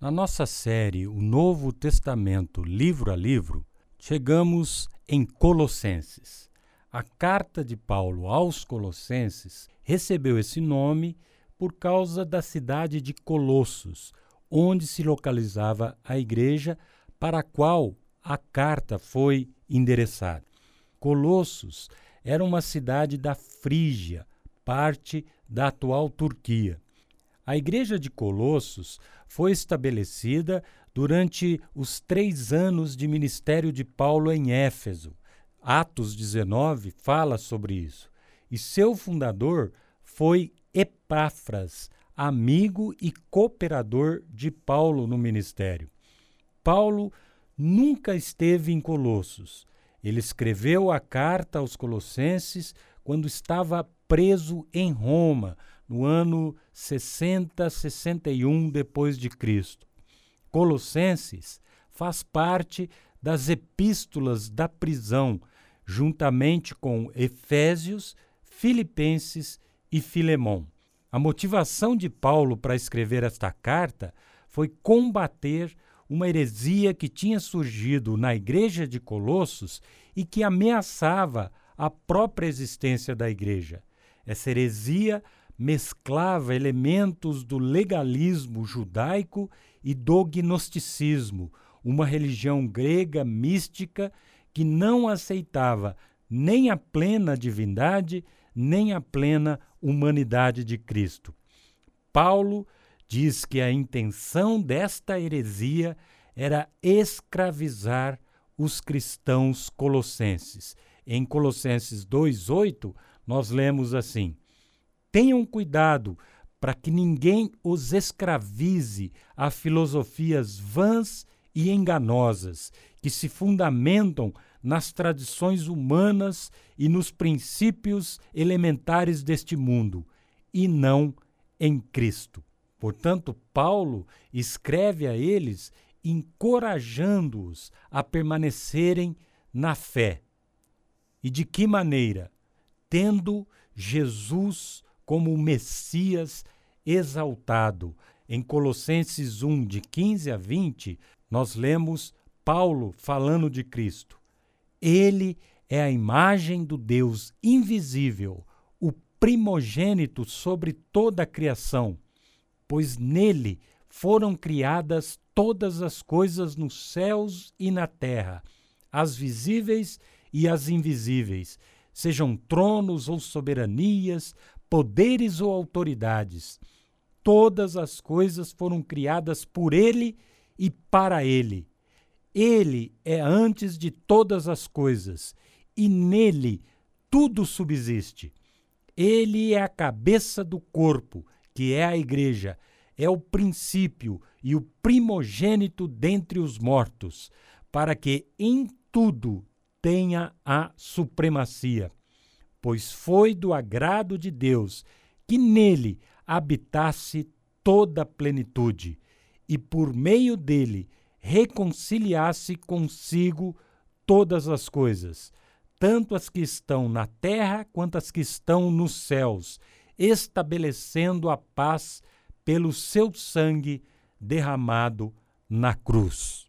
Na nossa série O Novo Testamento, livro a livro, chegamos em Colossenses. A carta de Paulo aos Colossenses recebeu esse nome por causa da cidade de Colossos, onde se localizava a igreja para a qual a carta foi endereçada. Colossos era uma cidade da Frígia, parte da atual Turquia. A igreja de Colossos foi estabelecida durante os três anos de ministério de Paulo em Éfeso. Atos 19 fala sobre isso. E seu fundador foi Epáfras, amigo e cooperador de Paulo no ministério. Paulo nunca esteve em Colossos. Ele escreveu a carta aos Colossenses quando estava preso em Roma, no ano 60, 61 depois de Cristo. Colossenses faz parte das epístolas da prisão, juntamente com Efésios, Filipenses e Filemão. A motivação de Paulo para escrever esta carta foi combater uma heresia que tinha surgido na igreja de Colossos e que ameaçava a própria existência da igreja. Essa heresia mesclava elementos do legalismo judaico e do gnosticismo, uma religião grega mística que não aceitava nem a plena divindade, nem a plena humanidade de Cristo. Paulo diz que a intenção desta heresia era escravizar os cristãos colossenses. Em Colossenses 2:8, nós lemos assim: Tenham cuidado para que ninguém os escravize a filosofias vãs e enganosas, que se fundamentam nas tradições humanas e nos princípios elementares deste mundo, e não em Cristo. Portanto, Paulo escreve a eles encorajando-os a permanecerem na fé. E de que maneira? Tendo Jesus como o Messias exaltado. Em Colossenses 1, de 15 a 20, nós lemos Paulo falando de Cristo. Ele é a imagem do Deus invisível, o primogênito sobre toda a criação, pois nele foram criadas todas as coisas nos céus e na terra, as visíveis e as invisíveis, sejam tronos ou soberanias, poderes ou autoridades. Todas as coisas foram criadas por Ele e para Ele. Ele é antes de todas as coisas, e nele tudo subsiste. Ele é a cabeça do corpo, que é a Igreja, é o princípio e o primogênito dentre os mortos, para que em tudo tenha a supremacia pois foi do agrado de Deus que nele habitasse toda a plenitude, e por meio dele reconciliasse consigo todas as coisas, tanto as que estão na terra quanto as que estão nos céus, estabelecendo a paz pelo seu sangue derramado na cruz.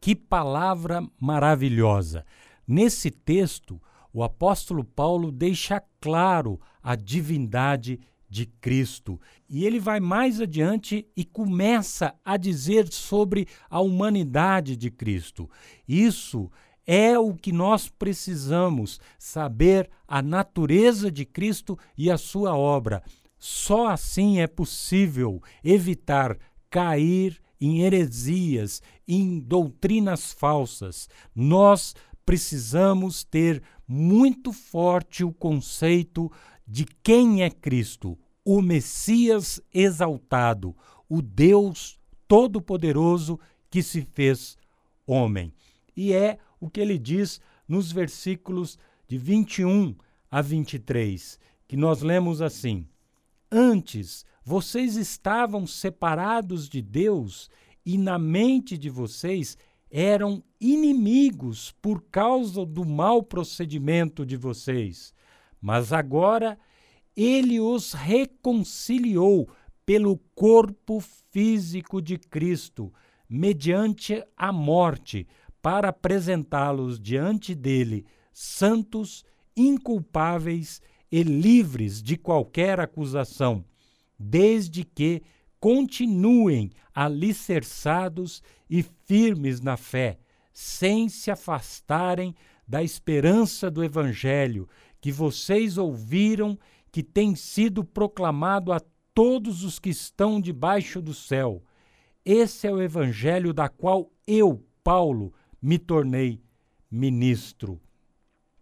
Que palavra maravilhosa! Nesse texto, o apóstolo Paulo deixa claro a divindade de Cristo. E ele vai mais adiante e começa a dizer sobre a humanidade de Cristo. Isso é o que nós precisamos saber a natureza de Cristo e a sua obra. Só assim é possível evitar cair em heresias, em doutrinas falsas. Nós precisamos ter muito forte o conceito de quem é Cristo, o Messias exaltado, o Deus Todo-Poderoso que se fez homem. E é o que ele diz nos versículos de 21 a 23, que nós lemos assim: Antes vocês estavam separados de Deus e na mente de vocês eram inimigos por causa do mau procedimento de vocês. Mas agora ele os reconciliou pelo corpo físico de Cristo, mediante a morte, para apresentá-los diante dele santos, inculpáveis e livres de qualquer acusação, desde que continuem alicerçados e firmes na fé, sem se afastarem da esperança do Evangelho que vocês ouviram, que tem sido proclamado a todos os que estão debaixo do céu. Esse é o Evangelho da qual eu, Paulo, me tornei ministro.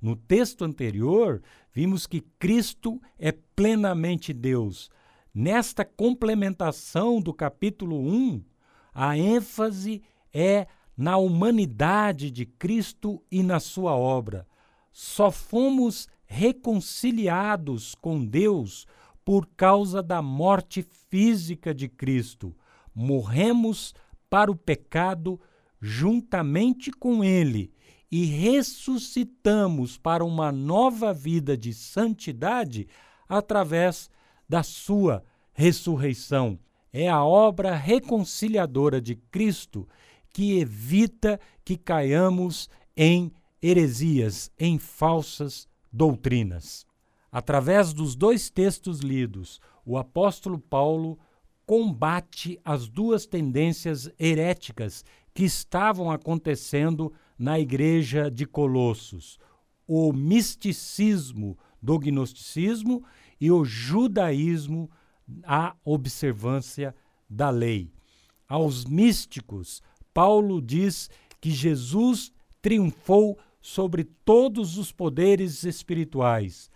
No texto anterior, vimos que Cristo é plenamente Deus. Nesta complementação do capítulo 1, a ênfase é na humanidade de Cristo e na sua obra. Só fomos reconciliados com Deus por causa da morte física de Cristo. Morremos para o pecado juntamente com Ele e ressuscitamos para uma nova vida de santidade através da Sua ressurreição. É a obra reconciliadora de Cristo que evita que caiamos em heresias, em falsas doutrinas. Através dos dois textos lidos, o apóstolo Paulo combate as duas tendências heréticas que estavam acontecendo na igreja de Colossos: o misticismo do gnosticismo e o judaísmo, a observância da lei. Aos místicos, Paulo diz que Jesus triunfou sobre todos os poderes espirituais.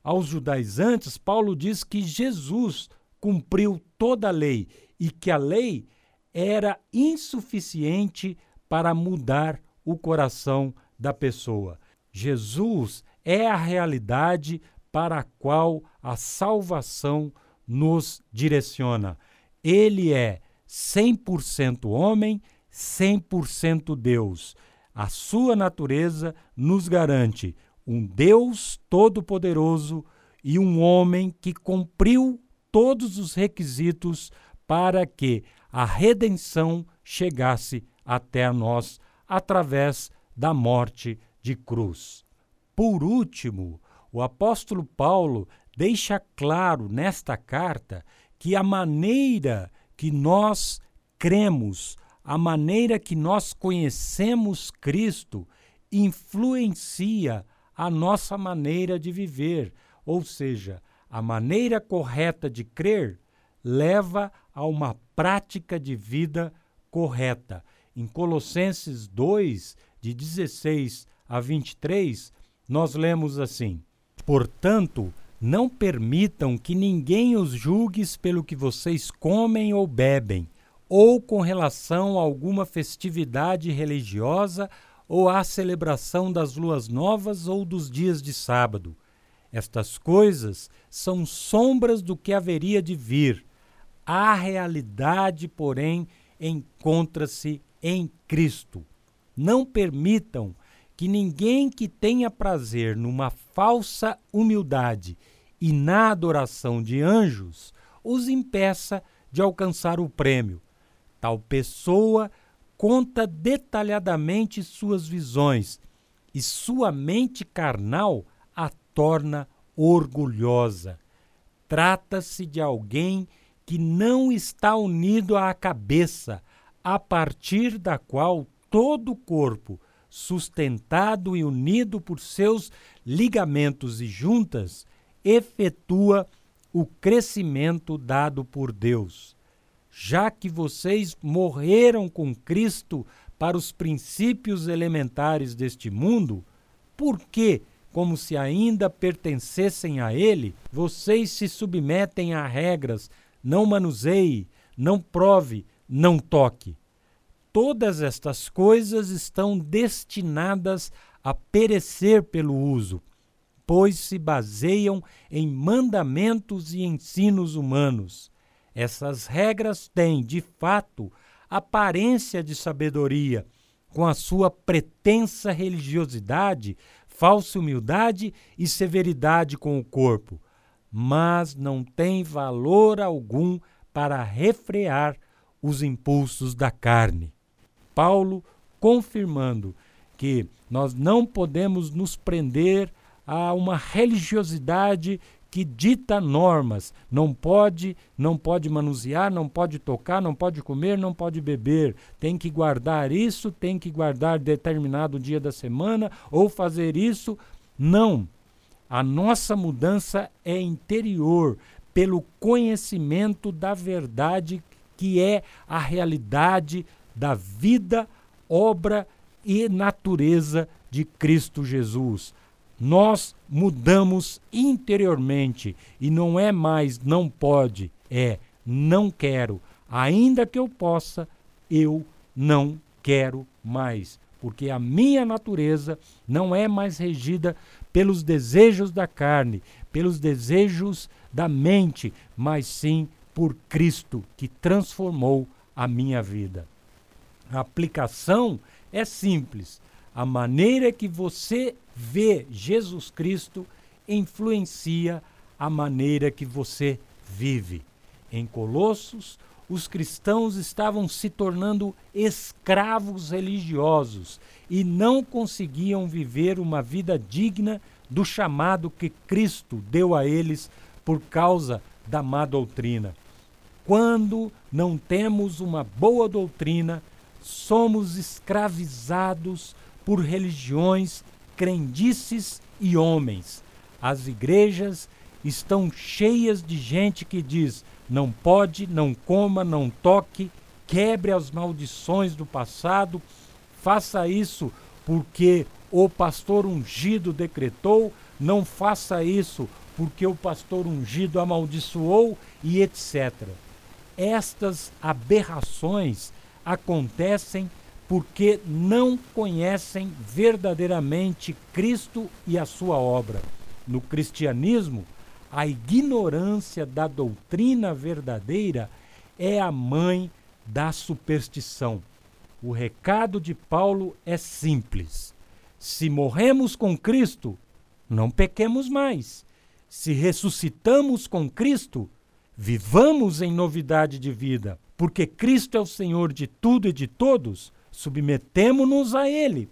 Aos judaizantes, Paulo diz que Jesus cumpriu toda a lei e que a lei era insuficiente para mudar o coração da pessoa. Jesus é a realidade para a qual a salvação nos direciona. Ele é 100% homem, 100% Deus. A sua natureza nos garante um Deus todo-poderoso e um homem que cumpriu todos os requisitos para que a redenção chegasse até nós através da morte de cruz. Por último, o apóstolo Paulo deixa claro nesta carta que a maneira que nós cremos, a maneira que nós conhecemos Cristo, influencia a nossa maneira de viver, ou seja, a maneira correta de crer leva a uma prática de vida correta. Em Colossenses 2, de 16 a 23, nós lemos assim: Portanto, não permitam que ninguém os julgue pelo que vocês comem ou bebem, ou com relação a alguma festividade religiosa ou à celebração das luas novas ou dos dias de sábado. Estas coisas são sombras do que haveria de vir. A realidade, porém, encontra-se em Cristo. Não permitam que ninguém que tenha prazer numa falsa humildade e na adoração de anjos os impeça de alcançar o prêmio. Tal pessoa conta detalhadamente suas visões e sua mente carnal a torna orgulhosa. Trata-se de alguém que não está unido à cabeça, a partir da qual todo o corpo, sustentado e unido por seus ligamentos e juntas, efetua o crescimento dado por Deus. Já que vocês morreram com Cristo para os princípios elementares deste mundo, por que, como se ainda pertencessem a Ele, vocês se submetem a regras não manuseie, não prove, não toque. Todas estas coisas estão destinadas a perecer pelo uso, pois se baseiam em mandamentos e ensinos humanos. Essas regras têm, de fato, aparência de sabedoria, com a sua pretensa religiosidade, falsa humildade e severidade com o corpo mas não tem valor algum para refrear os impulsos da carne. Paulo confirmando que nós não podemos nos prender a uma religiosidade que dita normas. Não pode, não pode manusear, não pode tocar, não pode comer, não pode beber. Tem que guardar isso, tem que guardar determinado dia da semana ou fazer isso. Não. A nossa mudança é interior, pelo conhecimento da verdade que é a realidade da vida, obra e natureza de Cristo Jesus. Nós mudamos interiormente e não é mais não pode, é não quero. Ainda que eu possa, eu não quero mais, porque a minha natureza não é mais regida pelos desejos da carne, pelos desejos da mente, mas sim por Cristo que transformou a minha vida. A aplicação é simples. A maneira que você vê Jesus Cristo influencia a maneira que você vive. Em Colossos, os cristãos estavam se tornando escravos religiosos e não conseguiam viver uma vida digna do chamado que Cristo deu a eles por causa da má doutrina. Quando não temos uma boa doutrina, somos escravizados por religiões, crendices e homens. As igrejas estão cheias de gente que diz: não pode, não coma, não toque, quebre as maldições do passado, faça isso porque o pastor ungido decretou, não faça isso porque o pastor ungido amaldiçoou e etc. Estas aberrações acontecem porque não conhecem verdadeiramente Cristo e a sua obra. No cristianismo, a ignorância da doutrina verdadeira é a mãe da superstição. O recado de Paulo é simples: se morremos com Cristo, não pequemos mais. Se ressuscitamos com Cristo, vivamos em novidade de vida, porque Cristo é o Senhor de tudo e de todos, submetemo-nos a Ele.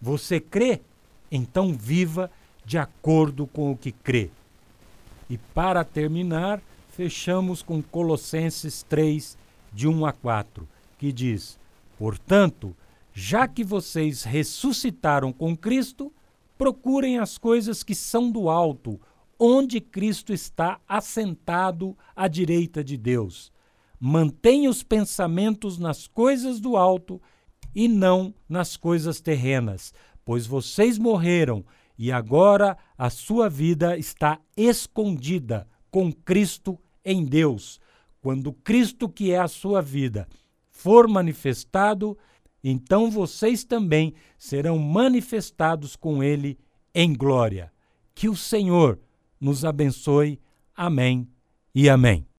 Você crê? Então viva de acordo com o que crê. E para terminar, fechamos com Colossenses 3, de 1 a 4, que diz: Portanto, já que vocês ressuscitaram com Cristo, procurem as coisas que são do alto, onde Cristo está assentado à direita de Deus. Mantenha os pensamentos nas coisas do alto e não nas coisas terrenas, pois vocês morreram e agora a sua vida está escondida com Cristo em Deus. Quando Cristo, que é a sua vida, for manifestado, então vocês também serão manifestados com ele em glória. Que o Senhor nos abençoe. Amém e amém.